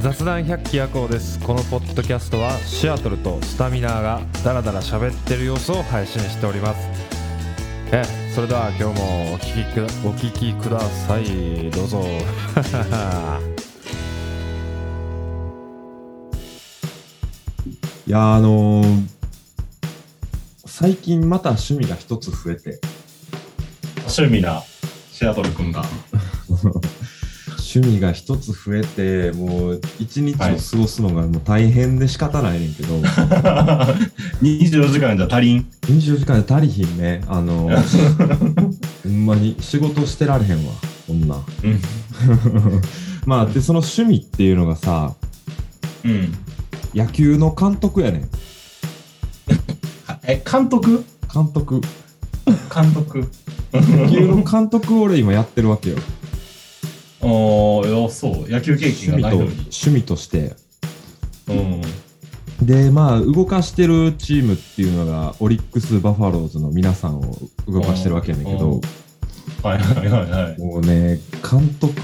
雑談百鬼夜行です。このポッドキャストはシアトルとスタミナーがダラダラ喋ってる様子を配信しております。えそれでは今日もお聞きくお聞きください。どうぞ。いやーあのー最近また趣味が一つ増えて。趣味なシアトル君が。趣味が一つ増えてもう一日を過ごすのがもう大変で仕方ないねんけど、24時間じゃ足りん？24時間で足りひんねあのー ほんまに仕事してられへんわこんなうん。まあでその趣味っていうのがさうん。野球の監督やねんえ、監督？監督監督。野球の監督を俺今やってるわけよおー、いやそう。野球経趣味と験がないのに。趣味としてうん。でまあ動かしてるチームっていうのがオリックス・バファローズの皆さんを動かしてるわけやねんけどはいはいはいはい。もうね監督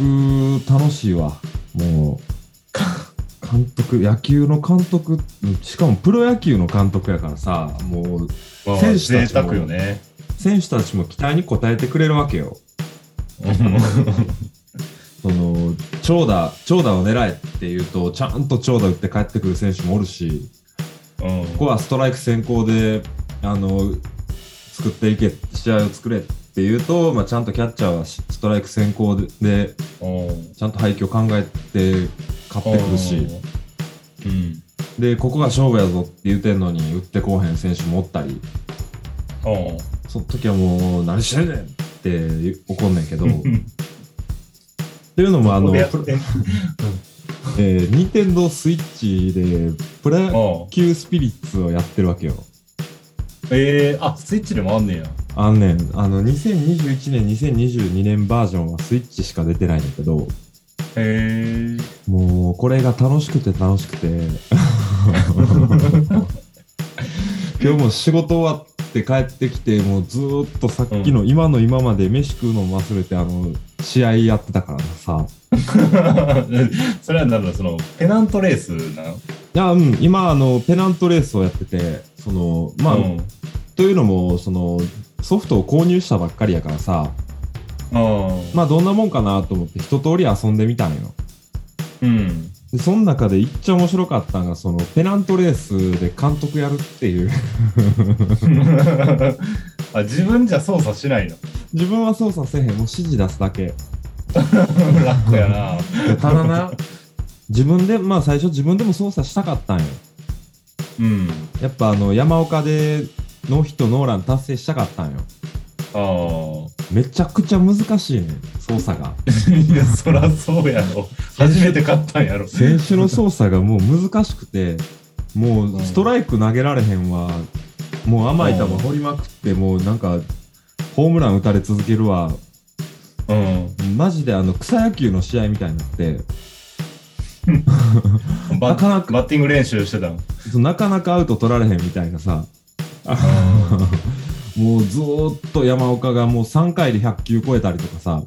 楽しいわもう監督野球の監督しかもプロ野球の監督やからさもうまあ選手たちもね。選手たちも期待に応えてくれるわけよその長打長打を狙えって言うとちゃんと長打打って帰ってくる選手もおるしうん。ここはストライク先行であの作っていけ試合を作れっていうと、まあ、ちゃんとキャッチャーはしストライク先行ででうん。ちゃんと配球を考えて勝ってくるしうん。でここが勝負やぞって言うてんのに打ってこうへん選手もおったりうん。その時はもう何してんねんって怒んねんけど っていうのもあの、えー、ニンテンドースイッチでプロ野うん球スピリッツをやってるわけよ。えー、あ、スイッチでもあんねや。あのね、あの、2021年、2022年バージョンはスイッチしか出てないんだけど、へえ。もう、これが楽しくて楽しくて、今日も仕事終わって帰ってきて、もうずーっとさっきの、今の今まで飯食うのも忘れて、あの、試合やってたからさ、それはなんだ、その、ペナントレースなの？いや、うん、今、あの、ペナントレースをやってて、その、まあ、うん。というのも、その、ソフトを購入したばっかりやからさ、うん。まあ、どんなもんかなと思って一通り遊んでみたんよ。うん。で、その中でいっちゃ面白かったのが、その、ペナントレースで監督やるっていう。あ、自分じゃ操作しないの？自分は操作せえへん、もう指示出すだけ。楽やな。でただな、自分で、まあ最初自分でも操作したかったんよ。うん。やっぱあの、山岡でノーヒットノーラン達成したかったんよ。ああ。めちゃくちゃ難しいねん、操作が。いや、そらそうやろ。初めて買ったんやろ。選手の操作がもう難しくて、もうストライク投げられへんわ、もう甘い球掘りまくって、もうなんか、ホームラン打たれ続けるわ、うん。マジであの草野球の試合みたいになって、バなかなかバッティング練習してたの。なかなかアウト取られへんみたいなさ、もうずーっと山岡がもう3回で100球超えたりとかさ、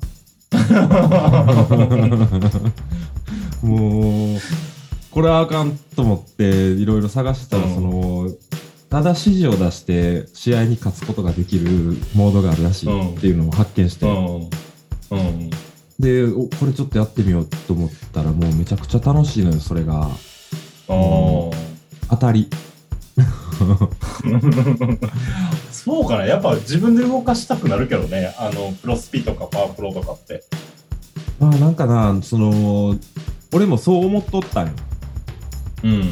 もう、これはあかんと思っていろいろ探してたら、うんその、ただ指示を出して試合に勝つことができるモードがあるらしいっていうのを発見して、うん。うん。で、おこれちょっとやってみようと思ったらもうめちゃくちゃ楽しいのよ、それが。当たり。そうかな。やっぱ自分で動かしたくなるけどね。あの、プロスピとかパワープロとかって。まあなんかな、その、俺もそう思っとったんよ。うん。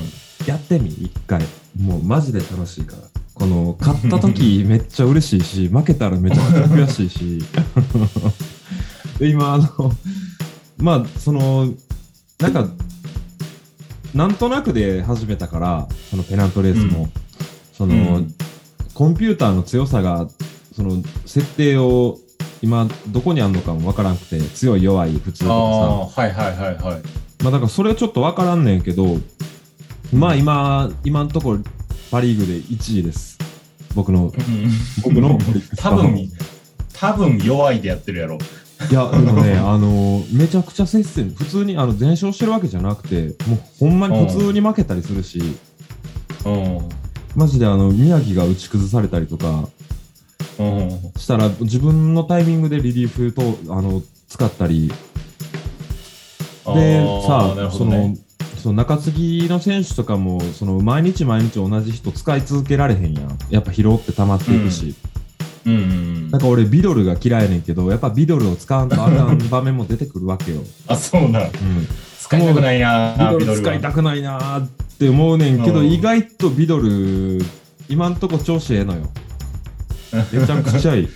やってみ、一回。もうマジで楽しいから。この、勝った時 めっちゃ嬉しいし、負けたらめちゃくちゃ悔しいし。で 今、あの、まあ、その、なんか、なんとなくで始めたから、そのペナントレースも、うんその、うんコンピューターの強さが、その、設定を今、どこにあるのかもわからんくて、強い弱い普通とかさ、はいはいはいはい。まあだからそれはちょっとわからんねんけど、まあ今、今のところパリーグで1位です。僕の、僕のオリックス多分、多分弱いでやってるやろ。いや、でもね、あのめちゃくちゃ接戦、普通にあの全勝してるわけじゃなくて、もうほんまに普通に負けたりするし、うん。マジであの宮城が打ち崩されたりとかうん。したら、自分のタイミングでリリーフとあの使ったり、あでーさなるほその。その中継ぎの選手とかもその毎日毎日同じ人使い続けられへんやん。やっぱ疲労って溜まっていくし、うんうん。なんか俺ビドルが嫌いやねんけどやっぱビドルを使わんとあかん場面も出てくるわけよ、あ、そうなん。うん、使いたくないなビドル。は。使いたくないなーって思うねんけど、うん。意外とビドル今んとこ調子ええのよ。めちゃくちゃいい。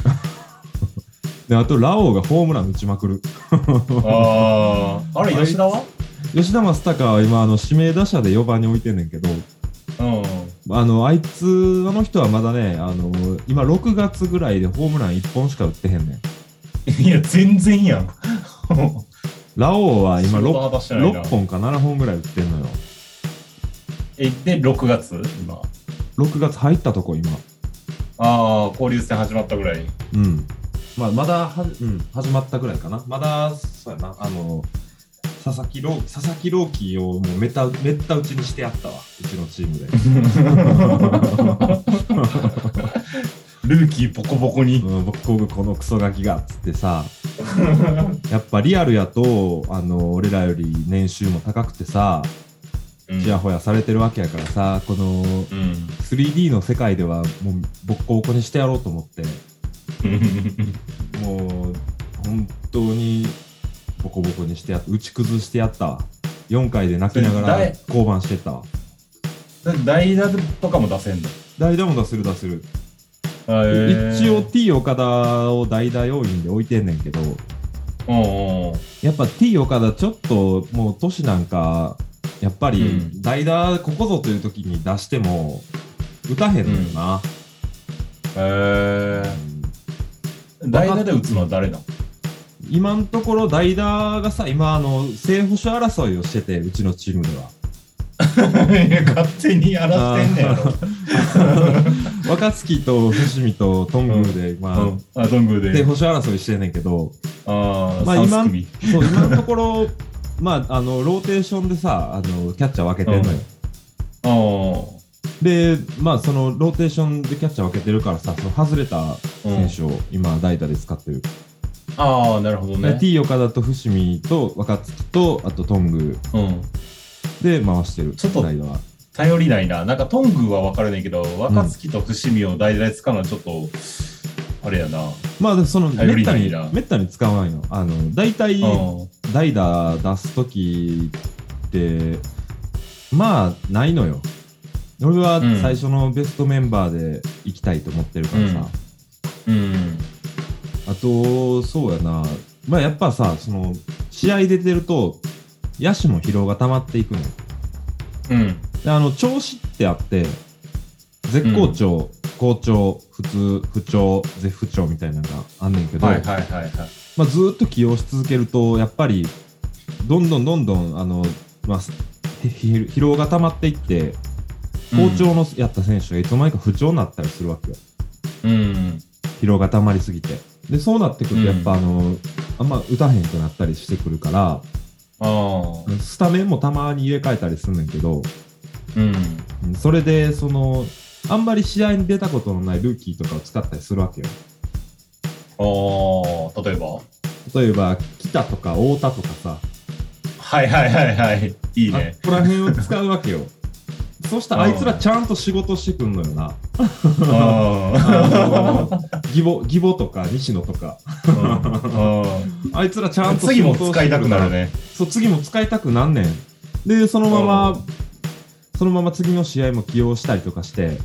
であとラオウがホームラン打ちまくる。ああ。あれ、吉田は？吉田正尚は今あの指名打者で4番に置いてんねんけどうん。あのあいつあの人はまだねあの今6月ぐらいでホームラン1本しか打ってへんねん。いや、全然やん。ラオウは今仕事 6, 果たしてないな。6本か7本ぐらい打ってんのよ。え、で、6月今。6月入ったとこ今。ああ、交流戦始まったぐらい。うん。まあまだは、うん、始まったぐらいかな。まだそうやな。あの佐々木朗佐々木朗希をもうめっためった打ちにしてやったわ。うちのチームで ルーキーボコボコに。うん、僕このクソガキがっつってさ やっぱリアルやとあの俺らより年収も高くてさうんちやほやされてるわけやからさこのうん。3D の世界ではもうボッコボコにしてやろうと思って もう本当にボコボコにしてやっ打ち崩してやったわ4回で泣きながら降板してったわ代打とかも出せんの？代打も出せる出せる、一応 T 岡田を代打要員で置いてんねんけどうんうん。やっぱ T 岡田ちょっともう年なんかやっぱりうん。代打ここぞという時に出しても打たへんのよな、えー、代打で打つのは誰なの今のところ代打がさ今あの正捕手争いをしててうちのチームでは 勝手にやらせてんねやろ。若月と伏見と頓宮で、まあ、うんあ、どんぐ正で。捕手争いしてんねんけどああ、まあまあ、3組。そう今のところ まああのローテーションでさあのキャッチャー分けてんのよ、あでまあそのローテーションでキャッチャー分けてるからさその外れた選手を今代打で使ってる、あ、ああ、なるほどでね。T 岡田と伏見と若月とあと頓宮うん。で回してるちょっと頼りないな。なんか、トングは分かるねんけど、若月と伏見を代打で使うのはちょっと、あれやな。まあでそのめったにないなめったに使わんよあの大体うん。代打出す時ってまあないのよ俺はうん最初のベストメンバーで行きたいと思ってるからさ、うん。あとそうやなまあやっぱさその試合出てると野手も疲労が溜まっていくのようん。であの調子ってあって絶好調、好調普通不調絶不調みたいなのがあんねんけど、はいはいはいはい。まあ、ずーっと起用し続けるとやっぱりどんどんどんどんあの、まあ、疲労が溜まっていって好調のやった選手がいつの間にか不調になったりするわけようん。疲労が溜まりすぎてでそうなってくるとやっぱ、あのあんま打たへんくなったりしてくるから。スタメンもたまに入れ替えたりすんねんけどうん。うんそれでそのあんまり試合に出たことのないルーキーとかを使ったりするわけよああ、例えば？例えば北とか太田とかさはいはいはいはい。いいあね。ここら辺を使うわけよ そしたらあいつらちゃんと仕事してくんのよな。ああの義母義母とか西野とか。あ。あいつらちゃんと次も仕事を使いたくなるね。ね。そう次も使いたくなんねん。でそのままそのまま次の試合も起用したりとかして。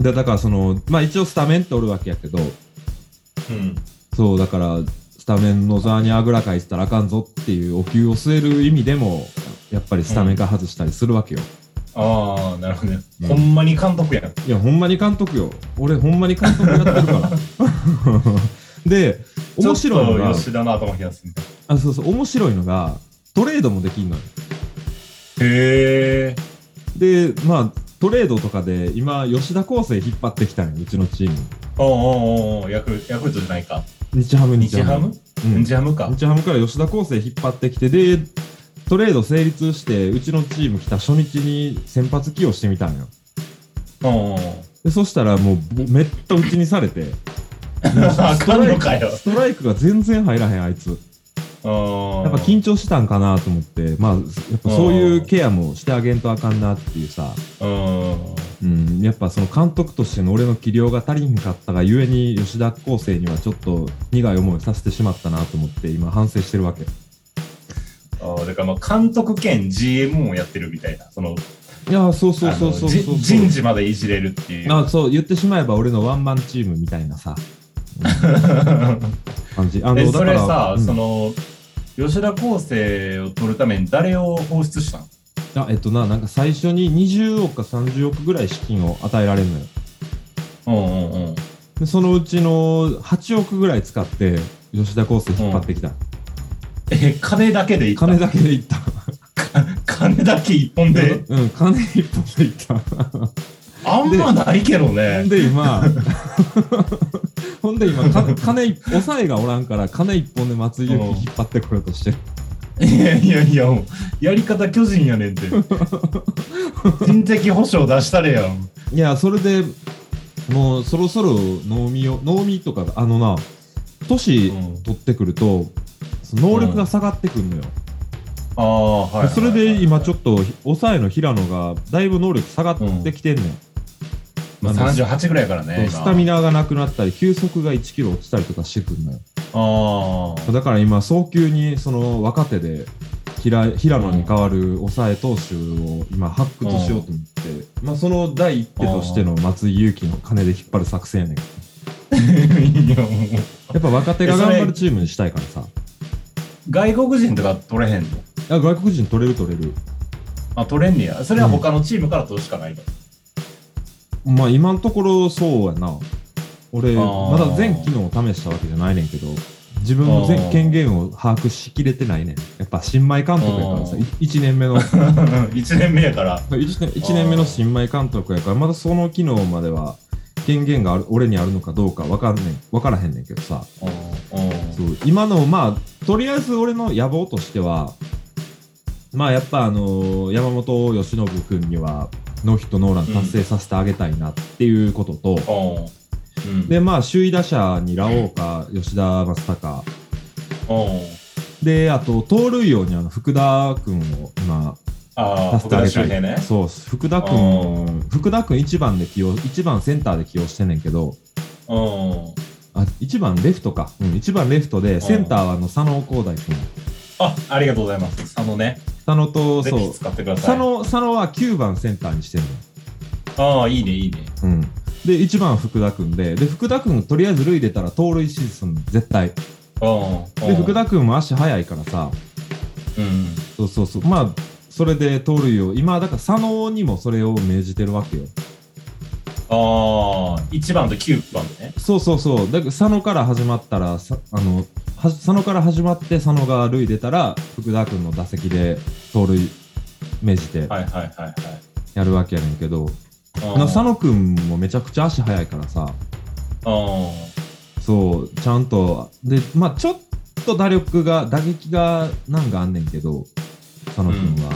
でだからそのまあ一応スタメンっておるわけやけど。うん。そうだからスタメンの座にあぐらかいてたらあかんぞっていうお灸を据える意味でもやっぱりスタメンから外したりするわけよ、ああ、なるほどね。うんほんまに監督やん。いやほんまに監督よ俺ほんまに監督やってるから で面白いのが吉田の頭冷やすあそうそう面白いのがトレードもできんのよな。へえ。でまあトレードとかで今吉田康生引っ張ってきたのようちのチームおうおうおうヤクルトじゃないか。日ハム日ハム？うん日ハムか。日ハムから吉田康生引っ張ってきて、で、トレード成立して、うちのチーム来た初日に先発起用してみたんよ。うん。でそしたらもうぼめった打ちにされて、あかんのかよ。ストライクが全然入らへん、あいつ。ややっぱ緊張したんかなと思って、まあ、やっぱそういうケアもしてあげんとあかんなっていうさ、うん。うん、やっぱその監督としての俺の器量が足りんかったがゆえに吉田康生にはちょっと苦い思いをさせてしまったなと思って今反省してるわけ。あだからまあ監督兼 GM もやってるみたいな。その、いや、そうそうそうそうそう人事までいじれるっていう。あそう言ってしまえば俺のワンマンチームみたいなさ、感じ。あえそれさ、うんその、吉田康生を取るために誰を放出したの？あえっとな、なんか最初に20億か30億ぐらい資金を与えられるのよ。うんうんうん。でそのうちの8億ぐらい使って吉田康生引っ張ってきた。え、金だけでいった？金だけでいった。金だけ一本で？うん、金一本でいった。あんまないけどほねん。で今、ほんで今、か金一、抑えがおらんから、金一本で松井裕樹引っ張ってこようとしてる。いやいやいや、もうやり方巨人やねんて。人的保障出したれやん。いや、それでもうそろそろ能見を、能見とか、あのな、年うん取ってくると、能力が下がってくるのよ。ああ、はい。それで今ちょっと、抑えの平野がだいぶ能力下がってきてんねん。まあ、38ぐらいやからね。スタミナがなくなったり、球速が1キロ落ちたりとかしてくるのよ。ああ。だから今、早急にその若手で平平野に代わる抑え投手を今発掘しようと思って、まあその第一手としての松井裕樹の金で引っ張る作戦やねんやっぱ若手が頑張るチームにしたいからさ。外国人とか取れへんの？あ外国人取れる取れる。あ、取れんねや。それは他のチームから取るしかないの？まあ今のところそうやな。俺、あーまだ全機能を試したわけじゃないねんけど、自分のあー全権限を把握しきれてないねん。やっぱ新米監督やからさ、あー1年目の 1年目やから。1年一年目の新米監督やから、まだその機能までは権限がある俺にあるのかどうか分かんねん分からへんねんけどさ、そう今の、まあ、とりあえず俺の野望としては、まあやっぱあの山本由伸君にはノーヒットノーラン達成させてあげたいなっていうことと、うん。うん。で、まあ首位打者にラオウか吉田正尚、うん。で、あと盗塁王にあの福田君を今、ああ。ね。そう、福田君、福田君1番で起用、1番センターで起用してんねんけど、うん。あ、1番レフトか。うん、1番レフトで、センターはあの佐野光大君。あ、ありがとうございます。佐野ね。佐野と、そうぜひ、使ってください。佐野、佐野は9番センターにしてるああ、いいね、いいね。の。うん。で、1番福田君で、で、福田君とりあえず塁出たら盗塁シーズン絶対。うん。で、福田君も足速いからさ、うん。そうそうそう。まあ、それで盗塁を、今、だから佐野にもそれを命じてるわけよ。ああ、1番と9番ね。そうそうそう。だから佐野から始まったら、さあの、は佐野から始まって佐野が塁出たら、福田君の打席で盗塁命じてはいはいはいはい。やるわけやねんけど、佐野君もめちゃくちゃ足速いからさ、うそう、ちゃんと、で、まあちょっと打力が、打撃がなんかあんねんけど、佐野君は。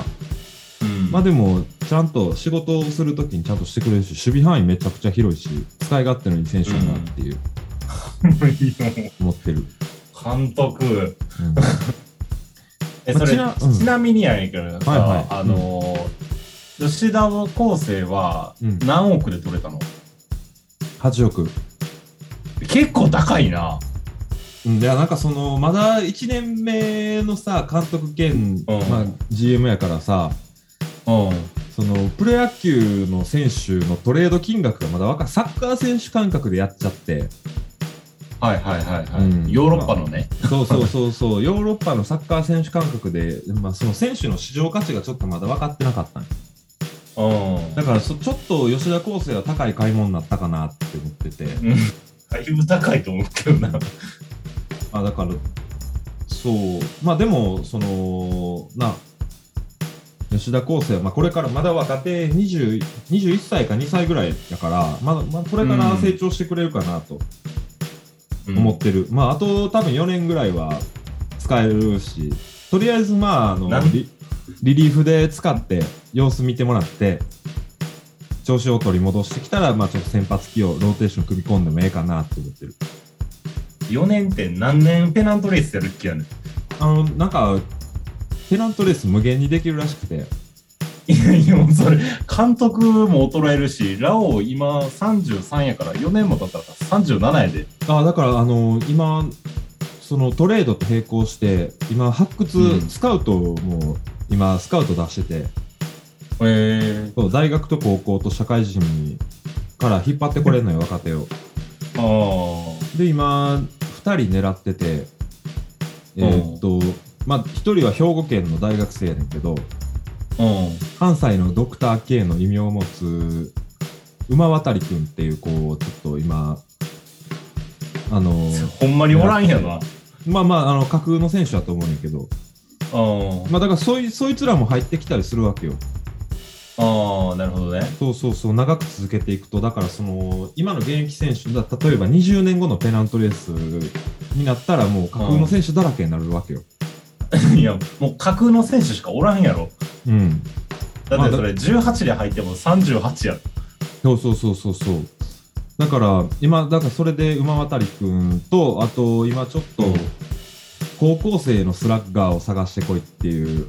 ん。うん。まあでも、ちゃんと仕事をするときにちゃんとしてくれるし、守備範囲めちゃくちゃ広いし、使い勝手のいい選手だなっていう、思ってる。監督。うん え、まあそれ、ちなうんちなみにやねんけどさ、はいはいあのー、吉田の構成はうん何億で取れたの、8億。結構高いな。うん、いや、なんかその、まだ1年目のさ、監督兼、うんまあ、GM やからさ、うん。その、プロ野球の選手のトレード金額がまだわかサッカー選手感覚でやっちゃって、はいはいはいはい。うんヨーロッパのね。そうそうそうそう、ヨーロッパのサッカー選手感覚で、まあ、その選手の市場価値がちょっとまだ分かってなかったんようん。だからそ、ちょっと吉田康生は高い買い物になったかなって思ってて、うんだいぶ高いと思うけどな。あだから、そう、まあでも、その、な、吉田康生は、まあ、これからまだ若手20 21歳か2歳ぐらいだから、まだ、まあ、これから成長してくれるかなと。う思ってる。まあ、あと多分4年ぐらいは使えるし、とりあえずまあ、あのリリリーフで使って様子見てもらって、調子を取り戻してきたら、まあちょっと先発起用、ローテーション組み込んでもええかなって思ってる。4年って何年？ペナントレースやるっけやねん。あの、なんか、ペナントレース無限にできるらしくて、いやいや、もうそれ、監督も衰えるし、ラオウ今33やから、4年も経ったら37やで。あだから、あの今、そのトレードと並行して、今、発掘、うんスカウトも、今、スカウト出してて、へえそう大学と高校と社会人にから引っ張ってこれるのよ、若手を。ああ。で、今、2人狙ってて、えーっと、まあ、1人は兵庫県の大学生やねんけど、うん。関西のドクター K の異名を持つ馬渡くんっていう子をちょっと今、あの、ほんまにおらんやな。まあまあ、あの、架空の選手だと思うんやけど、うん。まあだからそいそいつらも入ってきたりするわけよ。ああ、なるほどね。そうそうそう、長く続けていくと、だからその、今の現役選手だ、例えば20年後のペナントレースになったら、もう架空の選手だらけになるわけよ。いや、もう架空の選手しかおらんやろ。うん。だってそれ18で入っても38やろ。そうそうそうそうそう。だから、今、だからそれで馬渡くんと、あと、今ちょっとうん、高校生のスラッガーを探してこいっていう、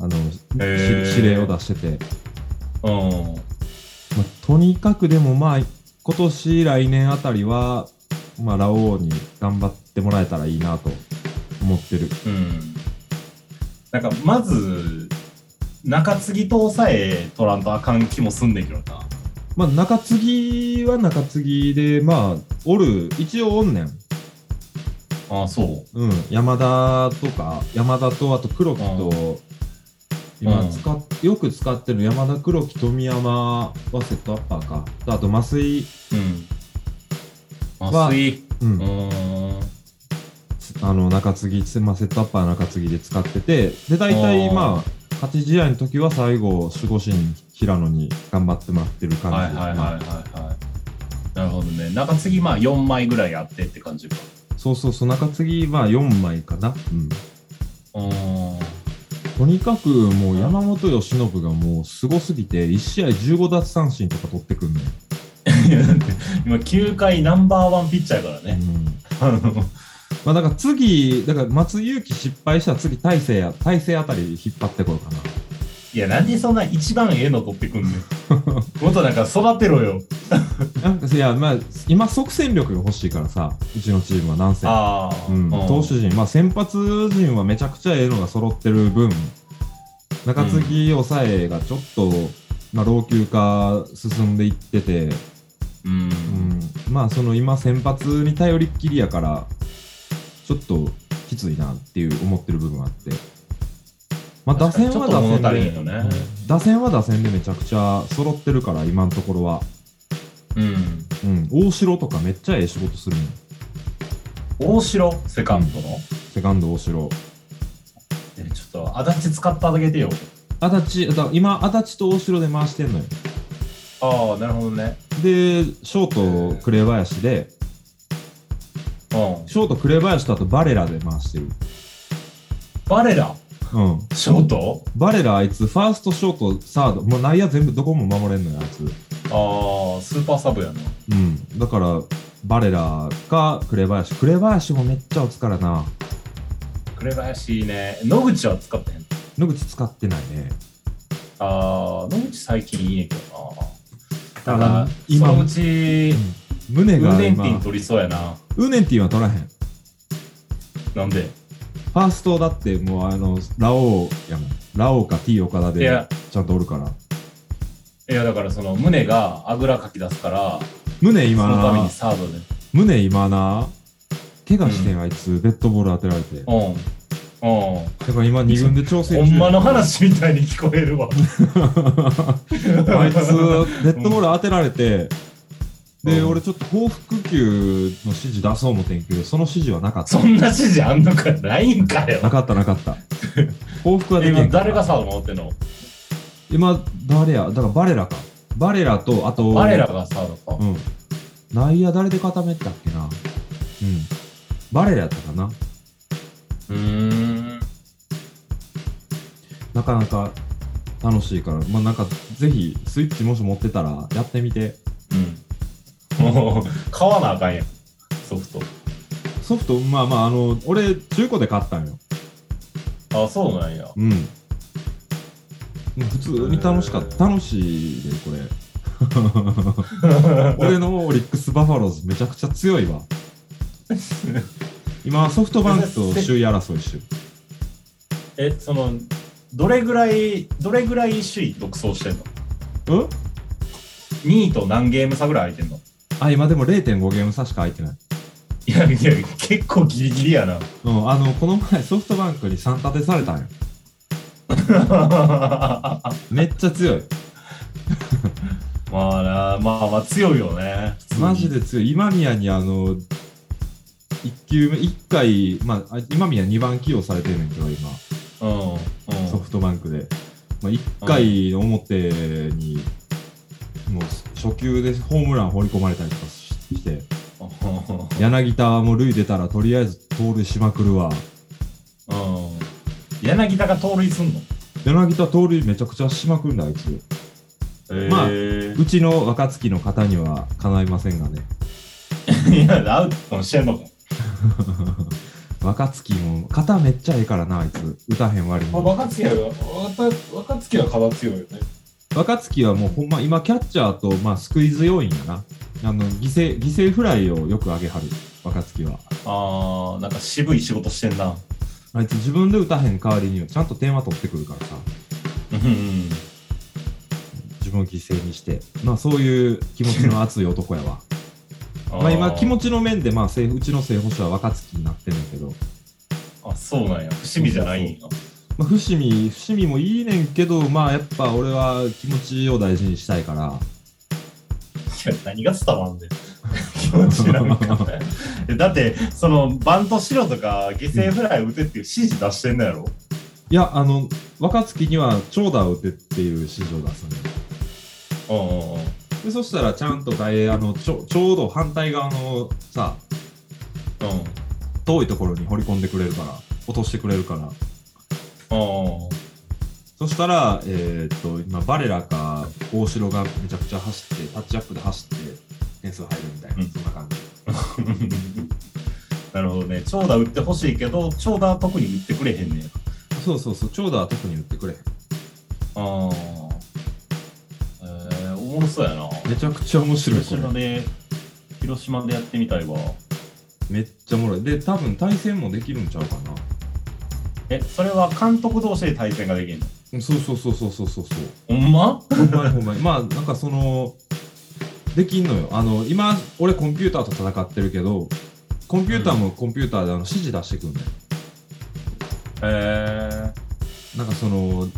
あの、へーし指令を出してて、うん。まあ、とにかくでもまあ、今年、来年あたりは、まあ、ラオウに頑張ってもらえたらいいなと思ってる。うん。なんか、まず、中継ぎとさえ取らんとあかん気もすんねんけどな。まあ、中継ぎは中継ぎで、まあ、おる、一応おんねん。ああ、そう。うん、山田とか、山田と、あと黒木と、今うん使っ、よく使ってる山田黒木、富山はセットアッパーか。とあと、増井、うん。は麻酔。うんうーん。あの、中継ぎ、まあ、セットアッパー中継ぎで使ってて、で、大体、まあ、勝ち試合の時は最後、守護神、平野に頑張ってもらってる感じはいはいはいはいはい。なるほどね。中継ぎまあ4枚ぐらいあってって感じか。そうそうそう、中継ぎ、まあ、4枚かな。うん。うーん。とにかく、もう、山本由伸がもう、すごすぎて、1試合15奪三振とか取ってくんのよ。いやだって今9回ナンバーワンピッチャーやからね。うんあのまあ、だから次、だから松井裕樹失敗したら次、大勢や、大勢あたり引っ張ってこようかな。いや、なんでそんな一番ええの取ってくんねん。もっとなんか育てろよ。なんかいや、まあ、今、即戦力が欲しいからさ、うちのチームはなんせ。ああ。うん、投手陣、まあ、先発陣はめちゃくちゃええのが揃ってる分、中継ぎ抑えがちょっと、まあ、老朽化進んでいってて、うん。うん、まあ、その今、先発に頼りっきりやから、ちょっときついなっていう思ってる部分があって。まあ、打線は打線で、ねうん打線は打線でめちゃくちゃ揃ってるから、今のところは。うん。うん、大城とかめっちゃええ仕事するの。大城？セカンドの？セカンド大城。えちょっと、足立使ってあげてよ。足立、だ今、足立と大城で回してんのよ。ああ、なるほどね。で、ショート紅林で、うん。ショート紅林とあとバレラで回してる。バレラ？うん。ショート？バレラあいつ、ファースト、ショート、サード、もう内野全部どこも守れんのよ、あいつ。ああ、スーパーサブやな。うん。だから、バレラか紅林。紅林もめっちゃ打つからな。紅林ね。野口は使ってへん。野口使ってないね。ああ、野口最近いいねんけどな。あだから、今そのうち、ウ胸が今ーデンティン、取りそうやな。ウーネンティンは取らへん。なんで？ファーストだってもうあの、ラオウやもん。ラオウか T 岡田でいやちゃんとおるから。いや、だからその、胸があぐらかき出すから、胸今そのためにな、サードで。胸今な、怪我してん、あいつ、デッドボール当てられて。だうん。うん。から今2軍で調整ほんまの話みたいに聞こえるわ。あいつ、デッドボール当てられて、で、うん俺ちょっと報復球の指示出そう思ってんけど、その指示はなかった。そんな指示あんのか？ないんかよな。かったなかった。報復はでき今誰がサード守ってんの？今、誰や？だからバレラか。バレラと、あと、バレラがサードか。うん。内野誰で固めてたっけな？うん。バレエやったかな？うーん。なかなか楽しいから、まあなんかぜひスイッチもし持ってたらやってみて。うん。もう、買わなあかんやん。ソフト。ソフト、まあまあ、あの、俺中古で買ったんよ。あ、そうなんや。うん。普通に楽しかった。楽しいで、これ。俺のオリックス・バファローズめちゃくちゃ強いわ。今、ソフトバンクと首位争いしてる。え、その、どれぐらい、どれぐらい首位独走してんの？うん ?2 位と何ゲーム差ぐらい空いてんの？あ、今でも0.5ゲーム差しか空いてない。いやいや、結構ギリギリやな。うん、あの、この前ソフトバンクに3立てされたんよ。めっちゃ強い。まあな、まあまあ強いよね。普通にマジ。で強い。今宮にあの、1球目、1回、まあ、あ今宮2番起用されてるんだけど、今。うん。うん。ソフトバンクで。まあ、1回の表に、もう初球でホームラン放り込まれたりとかして、柳田はもう塁出たらとりあえず盗塁しまくるわ。うん。柳田が盗塁すんの？柳田盗塁めちゃくちゃしまくるんだ、あいつ。まあえうちの若月の方にはかないませんがね。いや、アウトしてんのか。若月も、肩めっちゃええからな、あいつ。打たへん割に。若月は、若月は肩強いよね。若月はもうほんま、今キャッチャーと、まあ、スクイズ要員やな。あの、犠牲、犠牲フライをよく上げはる、若月は。あー、なんか渋い仕事してんな。あいつ自分で打たへん代わりにはちゃんと点は取ってくるからさ。うん。自分を犠牲にして。まあ、そういう気持ちの熱い男やわ。まあ今、気持ちの面で、まあ、正うちの正捕手は若月になってるんだけど、あ、そうなんや。伏見じゃないんや。まあ、伏見、伏見もいいねんけど、まあ、やっぱ俺は気持ちを大事にしたいから、いや、何が伝わんねん。気持ちなんか。えだって、その、バントしろとか、犠牲フライ打てっていう指示出してんのやろ？いや、あの、若月には長打を打てっていう指示を出すんうんうん。でそしたらちゃんと外野のちょちょうど反対側のさうん。遠いところに掘り込んでくれるから落としてくれるからうん。そしたらえーっと今バレラか大城がめちゃくちゃ走ってタッチアップで走って点数入るみたいな、うんそんな感じ なるほどね。長打打ってほしいけど、長打は特に打ってくれへんねや。そうそうそう長打は特に打ってくれへんああ。えー、おもろそうやな。めちゃくちゃ面白い広これ島で、広島でやってみたいわ。めっちゃおもろいで多分対戦もできるんちゃうかなえ、それは監督同士で対戦ができるの？そうそうそうそうそうそうそうほんま？ほんまにほんまに。まあ、なんかその、できんのよ。あの、今、俺コンピューターと戦ってるけど、コンピューターもコンピューターであの指示出してくんだよ。えなんかその、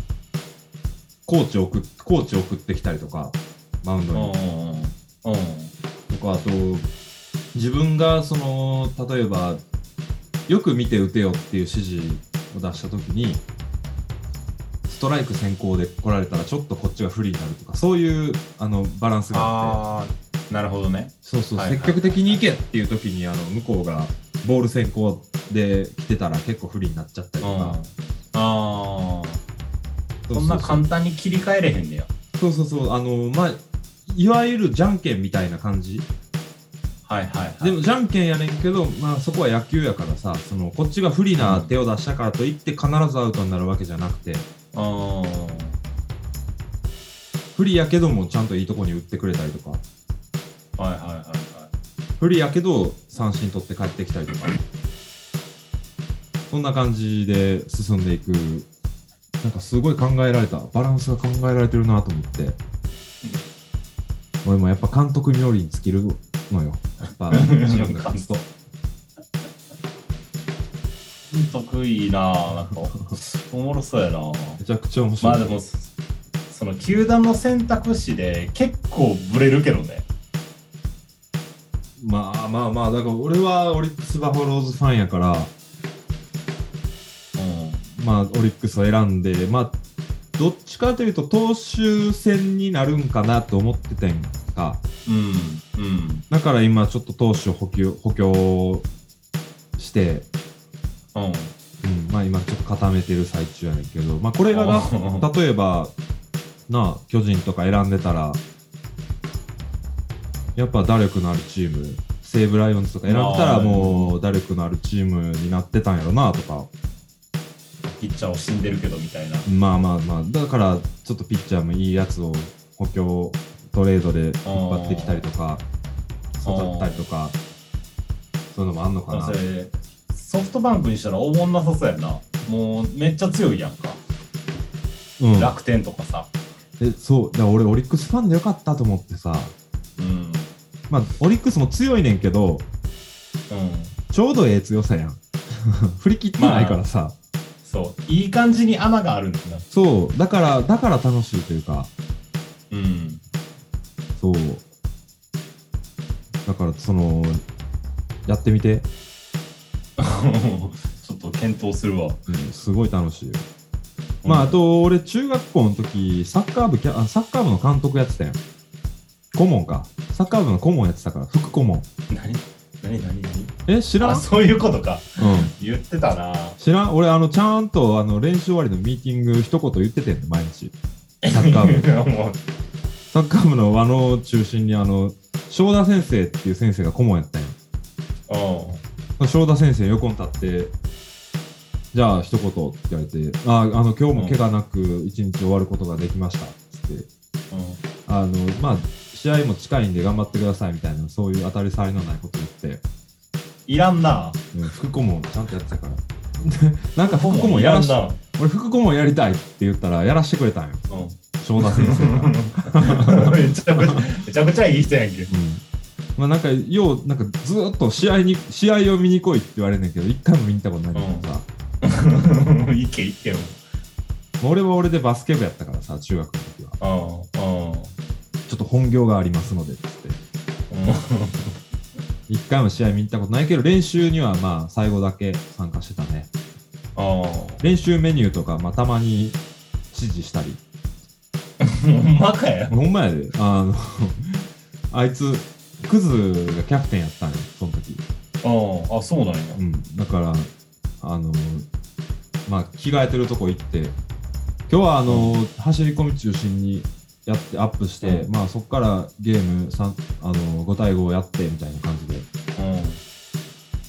コーチ送っ、コーチ送ってきたりとか、マウンドー。に。うん。うん。とか、あと、自分がその、例えば、よく見て打てよっていう指示を出したときに、ストライク先行で来られたらちょっとこっちが不利になるとか、そういうあのバランスがあって、なるほどね。そうそう、はいはい積極的に行けっていう時にあの向こうがボール先行で来てたら結構不利になっちゃったりうん。とかあ、あ。そんな簡単に切り替えれへんねや。そうそうそうあのまあいわゆるじゃんけんみたいな感じはいはいはい。でもじゃんけんやねんけど、まあ、そこは野球やからさそのこっちが不利な手を出したからといって必ずアウトになるわけじゃなくて。あー。不利やけどもちゃんといいとこに打ってくれたりとか。はいはいはいはい。不利やけど三振取って帰ってきたりとか。そんな感じで進んでいく。なんかすごい考えられた。バランスが考えられてるなと思って。俺もやっぱ監督冥利に尽きるのよ。やっぱ。チームが勝つと得意なぁなんか、おもろそうやなめちゃくちゃ面白い、まあでも、その球団の選択肢で結構ブレるけどね。まあまあまあだから俺はオリックス・バファローズファンやからうん。まあオリックスを選んでまあどっちかというと投手戦になるんかなと思ってたんかうん。うん。だから今ちょっと投手を補給補強して、うん。うん、まあ今ちょっと固めてる最中やねんけど、まあこれがなうん例えば、なあ、巨人とか選んでたら、やっぱ打力のあるチーム、西武ライオンズとか選んでたらもう打力のあるチームになってたんやろなとか、ピッチャーを死んでるけどみたいな。まあまあまあ、だからちょっとピッチャーもいいやつを補強、トレードで引っ張ってきたりとか、育ったりとか、そういうのもあんのかなソフトバンクにしたらおもんなさそうやんな。もうめっちゃ強いやんか。うん、楽天とかさ。えそう、だから俺オリックスファンでよかったと思ってさ、うん。まあオリックスも強いねんけど、うん。ちょうどええ強さやん。振り切ってないからさ。そう。いい感じに穴があるんだな。そう。だから、だから楽しいというか、うん。そう。だから、その、やってみて。ちょっと検討するわ。うん、すごい楽しいよ。まあ、あと、俺、中学校の時、サッカー部キャ、あサッカー部の監督やってたやん。顧問か。サッカー部の顧問やってたから、副顧問。何？何？何？何？え、知らん？あ、そういうことか。うん。言ってたな。知らん？俺、あの、ちゃんと、あの、練習終わりのミーティング一言言っててんの、毎日。サッカー部。もうサッカー部の輪の中心に、あの、正田先生っていう先生が顧問やったんよ。う正田先生横に立って、じゃあ一言って言われて、ああの、今日も怪我なく一日終わることができました。つって。あの、まあ、試合も近いんで頑張ってくださいみたいな、そういう当たり障りのないこと言って、いらんな。うん副顧問ちゃんとやってたから。で なんか副顧問やらし。俺副顧問やりたいって言ったらやらしてくれたんよ。うん。正田先生が。めちゃくちゃ、めちゃくちゃいい人やんけ。うん。まあなんか、よう、なんかずーっと試合に、試合を見に来いって言われんねんけど、一回も見に行ったことないけどさ、いけいけよ。まあ俺は俺でバスケ部やったからさ、中学の時は。うん。うん。ちょっと本業がありますので、つって。一回も試合見に行ったことないけど、練習にはまあ、最後だけ参加してたね。あ練習メニューとか、まあ、たまに指示したり。あ。ほんまかよ。ほんまやで。あの、あいつ、クズがキャプテンやったんよ、その時。ああ、そうなんや。うん。だから、あの、まあ、着替えてるとこ行って、今日はあの、走り込み中心にやってアップして、うんまあそこからゲーム三あの5対5やってみたいな感じでうん。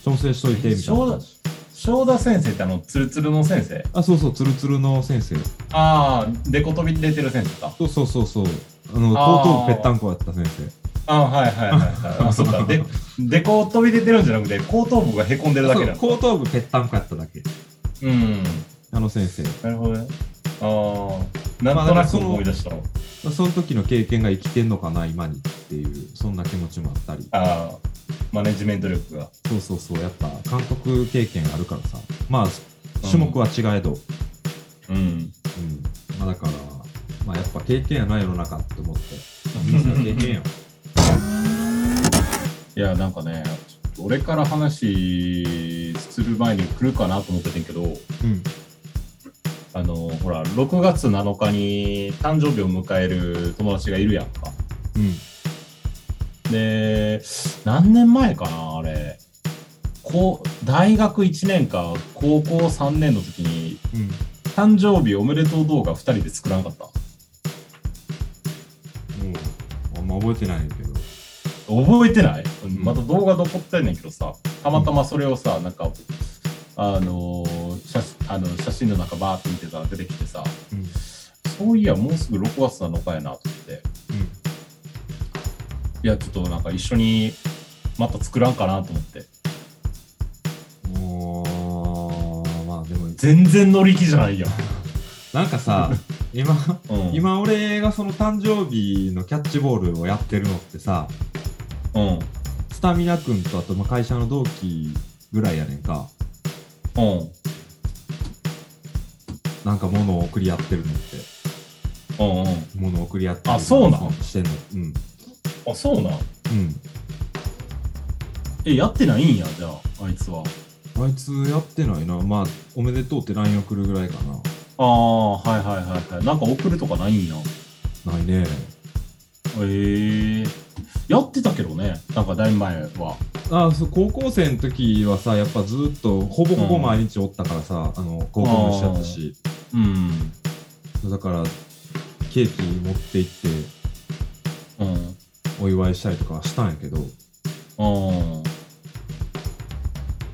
調整しといてみたいな感じ正田先生ってあの、ツルツルの先生？あそうそうツルツルの先生ああ、デコ飛び出てる先生か。そうそうそうそうあのあー後頭部ぺったんこやった先生ああ、はいはいはいはい。あ、そうか。で、デコ飛び出てるんじゃなくて、後頭部がへこんでるだけなの。そう後頭部ぺったんこやっただけうん。あの先生なるほどね。ああ、なんとなく思い出したわ。その時の経験が生きてんのかな今にっていうそんな気持ちもあったり。ああ、マネジメント力が。そうそうそうやっぱ監督経験あるからさ。まあ種目は違えど、うん。うん。まあ、だから、まあ、やっぱ経験やな世の中って思って。みんな経験や いや、なんかね、俺から話する前に来るかなと思っててんけど、うんあの、ほら、6月7日に誕生日を迎える友達がいるやんか。うん。で、何年前かな、あれ。こう大学1年か高校3年の時にうん。誕生日おめでとう動画2人で作らんかった。もうあんま覚えてないけど。覚えてない、ん。また動画残ってんねんけどさたまたまそれをさなんかあのー写あの写真の中バーって見てさ出てきてさうん。そういやもうすぐ6月7日やなと思って。いやちょっとなんか一緒にまた作らんかなと思って。うんもうまあでも全然乗り気じゃないやん、なんかさ 今うん、今俺がその誕生日のキャッチボールをやってるのってさうん。スタミナ君とあとまあ会社の同期ぐらいやねんか。うんなんか物を送り合ってるのって。うんうん。物を送り合ってるあそうなん？してんの。うん。あそうなん？うん。えやってないんやじゃああいつは。あいつやってないな。まあおめでとうって LINE 送るぐらいかああはいはいはいはい。なんか送るとかないんや。なないね。ええやってたけどね、なんかだいぶ前は。あそう高校生の時はさやっぱずっとほぼほぼ毎日おったからさ、あの高校も一緒やったしうん。だからケーキ持って行ってうん。お祝いしたりとかはしたんやけどうん。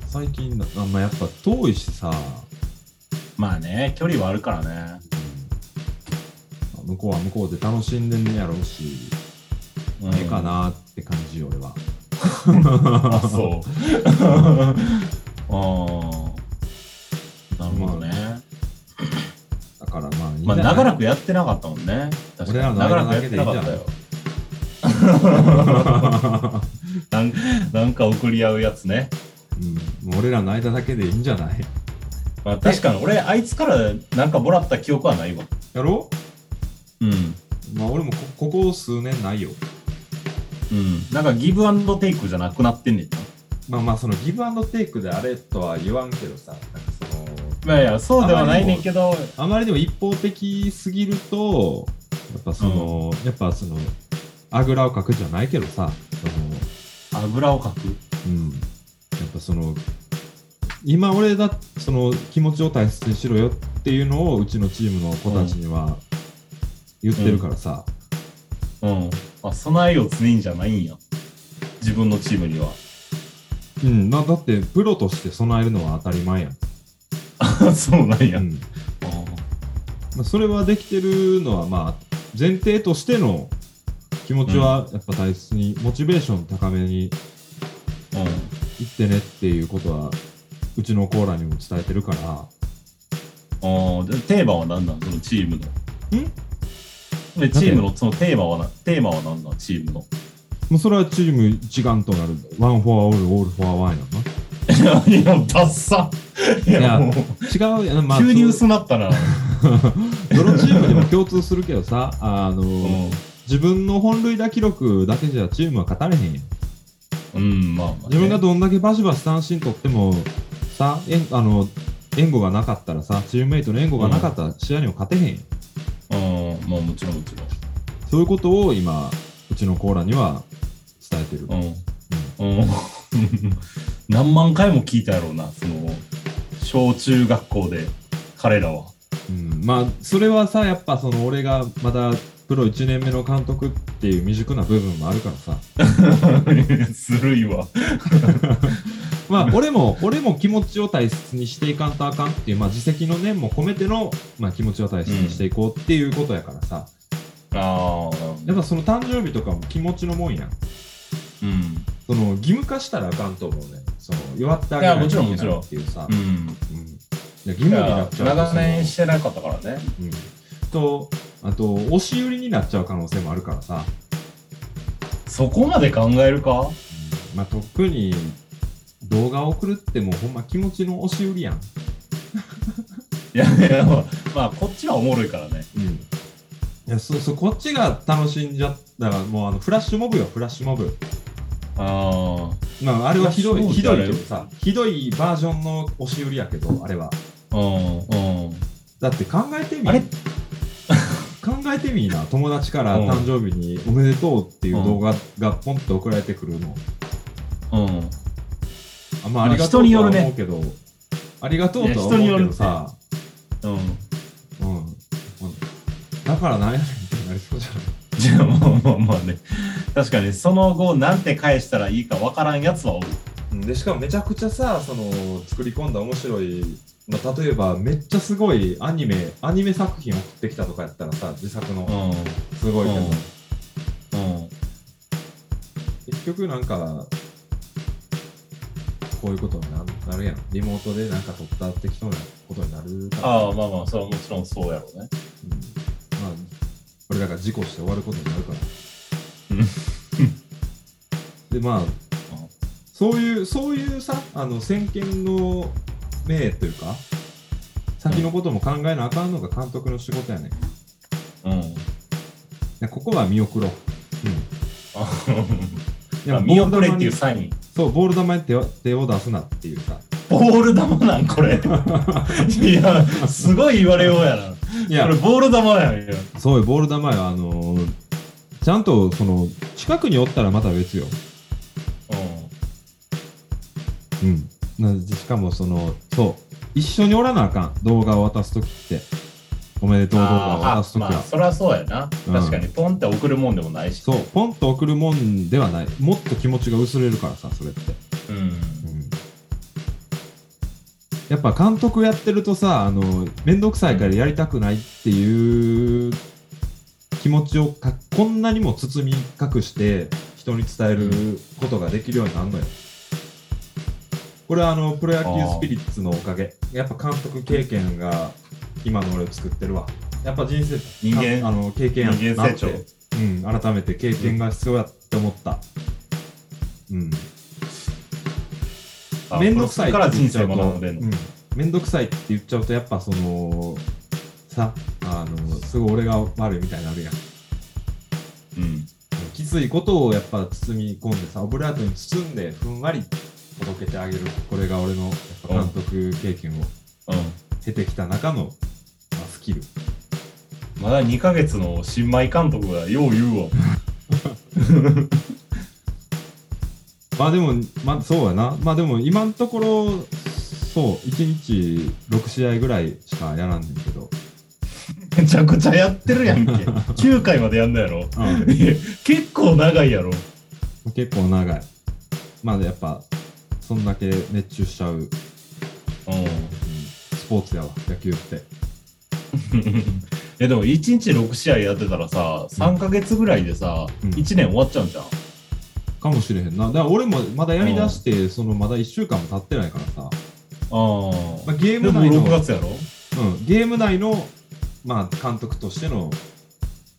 最近なあんまやっぱ遠いしさまあね、距離はあるからね。向こうは向こうで楽しんでんねやろうし、うんええか。なって感じ俺は あ、そう。ああ。なるほどね。だからまあいいまあ、長らくやってなかったもんね。確かに。俺らの長らくやってなんかったよ。ん なんなんか送り合うやつね。うん、もう俺らの間だけでいいんじゃない？まあ、確かに俺、あいつからなんかもらった記憶はないわ。やろう？ん。まあ俺もこここ数年ないようん。なんかギブアンドテイクじゃなくなってんねんな。まあまあそのギブアンドテイクであれとは言わんけどさなんかまあいや、そうではないねんけど、あまりにも一方的すぎるとやっぱその、やっぱそのあぐらをかくじゃないけどさそのあぐらをかく？うん、やっぱその今俺だその気持ちを大切にしろよっていうのをうちのチームの子たちには言ってるからさ、うん。あ、備えよ常にじゃないんや。自分のチームには。うんなだってプロとして備えるのは当たり前やん、あ そうなんや。うん。まあ、それはできてるのはまあ前提としての気持ちはやっぱ大切に、モチベーション高めにうん。いってねっていうことはうちの子らにも伝えてるから。ああ、でテーマは何なん？そのチームの。で、チームのそのテーマはな、テーマは何なん？チームの。もうそれはチーム一丸となる。 one for all all for one やんないや、ダッサいいやや、もう、違うまあ、急にそ薄なったな。どのチームでも共通するけどさ、あの、うん。自分の本塁打記録だけじゃチームは勝たれへんやん。うん、まあまあ、ね。自分がどんだけバシバシ三振取っても、さ、えんあの、援護がなかったらさ、チームメイトの援護がなかったら試合にも勝てへんやん。うん、まあもちろんもちそういうことを今、うちのコーラには伝えてる。ろん。うん。うん。何万回も聞いたやろうな、その、小中学校で、彼らは。うん、まあ、それはさ、やっぱその俺がまだプロ1年目の監督っていう未熟な部分もあるからさ。ずるいわ。まあ、俺も、俺も気持ちを大切にしていかんとあかんっていう、まあ、自責の念も込めての、まあ、気持ちを大切にしていこうっていうことやからさ。ああ、やっぱその誕生日とかも気持ちのもんやん。うん。その、義務化したらあかんと思うね。その、祝ってあげないといけないっていうさ。うん。うん義い務になやっちゃうと長年そしてなかったからね。のうん。と、あと、押し売りになっちゃう可能性もあるからさ。そこまで考えるか？うんまあ、特に、動画送るってもうほんま気持ちの押し売りやん。い やいや、まあ、まあ、こっちはおもろいからね。うん。いや、そうそう、こっちが楽しんじゃったら、もうあの、フラッシュモブよ、フラッシュモブ。あまあ、あれはひどい、ひどいけどさ、ひどいバージョンの押し売りやけど、あれは。あ、うん、うん。だって考えてみあれ？考えてみいな、友達からうん誕生日におめでとうっていう動画がポンと送られてくるの。うん。あまあ、ありがとうとは人によるね思うけど、ありがとうとは思うけどさ、うん。うん。だからなんやねんってなりそうじゃない？じゃあ、まあまあまあね。確かに、その後、なんて返したらいいかわからんやつはおる。うんでしかもめちゃくちゃさその作り込んだ面白い、まあ、例えばめっちゃすごいアニメアニメ作品送ってきたとかやったらさ自作のうん。すごいけど、うん。結局なんかこういうことにななるやんリモートでなんか撮った適当なことになるからああ、まあまあ、それはもちろんそうやろうね。うん、まあこれだから事故して終わることになるからでまあそういうそういうさあの先見の明というか先のことも考えなあかんのが監督の仕事やねんうん。でここは見送ろう。うん。あいや見送れっていうボール球にサイン。そう、ボール球に手を手を出すなっていうさ。ボール球なんこれ。いや、すごい言われようやな。いやこれ、ボール球やんよ。そういうボール球は、あのーちゃんとその近くにおったらまた別よ。うん。なしかもその、そう、一緒におらなあかん。動画を渡すときって。おめでとう動画を渡すときは。まあ、そりゃそうやな。うん確かに、ポンって送るもんでもないし。そう、ポンと送るもんではない。もっと気持ちが薄れるからさ、それって。うん。うんやっぱ監督やってるとさ、あの、めんどくさいからやりたくないっていう気持ちをかこんなにも包み隠して人に伝えることができるようになるのよ。これはあの、プロ野球スピリッツのおかげ。やっぱ監督経験が今の俺を作ってるわ。やっぱ人生、人間あの、経験やってうん、改めて経験が必要やって思った。うん。あめんどくさいから人生って言っちゃうと学んでんの。うんめんどくさいって言っちゃうとやっぱそのさあのすごい俺が悪いみたいになるやんうん。きついことをやっぱ包み込んでさオブラートに包んでふんわり届けてあげるこれが俺の監督経験をうん。経てきた中の、まあ、スキルまだ2ヶ月の新米監督がよう言うわ。まあでもまあそうやなまあでも今のところそう1日6試合ぐらいしかやらんねんけど、めちゃくちゃやってるやんけ。9回までやんだやろ。うん結構長いやろ。結構長いまあやっぱそんだけ熱中しちゃううん。スポーツやわ、野球って。えでも1日6試合やってたらさ3ヶ月ぐらいでさ、うん1年終わっちゃうんじゃんかもしれへんな。だから俺もまだやりだして、そのまだ1週間も経ってないからさ、あまあ、ゲーでもム内の、6月やろ？うん、ゲーム内の、まあ、監督としての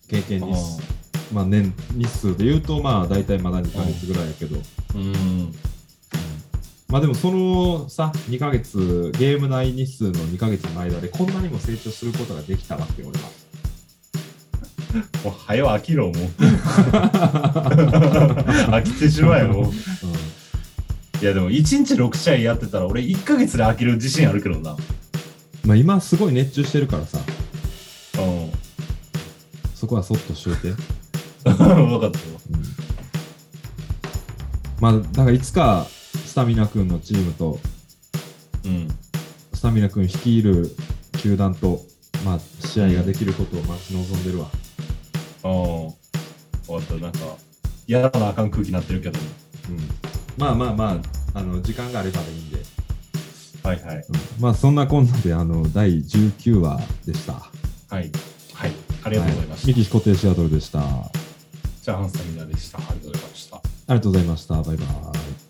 経験日数、まあ、年日数で言うと、まあ、大体まだ2ヶ月ぐらいやけど、うん。まあでもそのさ、2ヶ月、ゲーム内日数の2ヶ月の間で、こんなにも成長することができたわけよ、俺は。もう早飽きろもう。飽きてしまえもう。うん。いやでも1日6試合やってたら俺1ヶ月で飽きる自信あるけどな。まあ、今すごい熱中してるからさ、うん。そこはそっとしといて。分かったよまあ、だからいつかスタミナ君のチームと、うん。スタミナ君率いる球団と、まあ、試合ができることを待ち望んでるわ。うん分かった。なんか嫌なあかん空気になってるけど。うん、まあまあまあ、あの時間があればでいいんで、はいはい。うん。まあそんなこんなであの第19話でした。はい。はい。ありがとうございました、メキシコ亭シアトルでした。あチャーハンスタミナでした。ありがとうございました。りがとうございました。バイバイ。